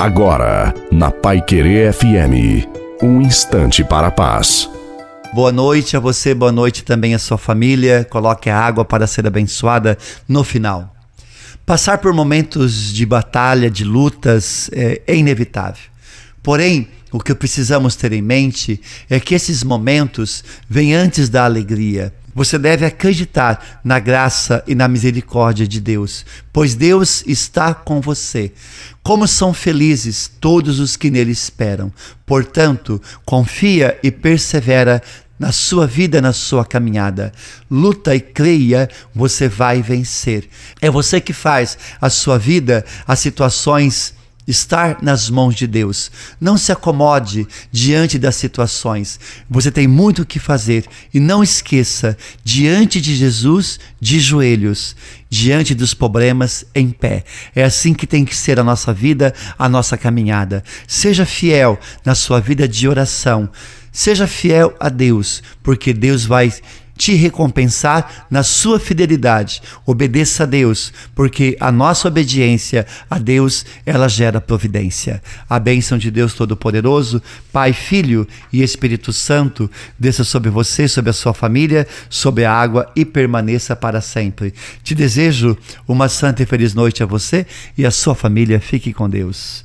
Agora, na Pai Querer FM, um instante para a paz. Boa noite a você, boa noite também à sua família. Coloque a água para ser abençoada no final. Passar por momentos de batalha, de lutas, é, é inevitável. Porém, o que precisamos ter em mente é que esses momentos vêm antes da alegria. Você deve acreditar na graça e na misericórdia de Deus, pois Deus está com você. Como são felizes todos os que nele esperam. Portanto, confia e persevera na sua vida, na sua caminhada. Luta e creia, você vai vencer. É você que faz a sua vida, as situações estar nas mãos de Deus. Não se acomode diante das situações. Você tem muito o que fazer e não esqueça, diante de Jesus, de joelhos, diante dos problemas, em pé. É assim que tem que ser a nossa vida, a nossa caminhada. Seja fiel na sua vida de oração. Seja fiel a Deus, porque Deus vai te recompensar na sua fidelidade. Obedeça a Deus, porque a nossa obediência a Deus, ela gera providência. A bênção de Deus Todo-Poderoso, Pai, Filho e Espírito Santo, desça sobre você, sobre a sua família, sobre a água e permaneça para sempre. Te desejo uma santa e feliz noite a você e a sua família. Fique com Deus.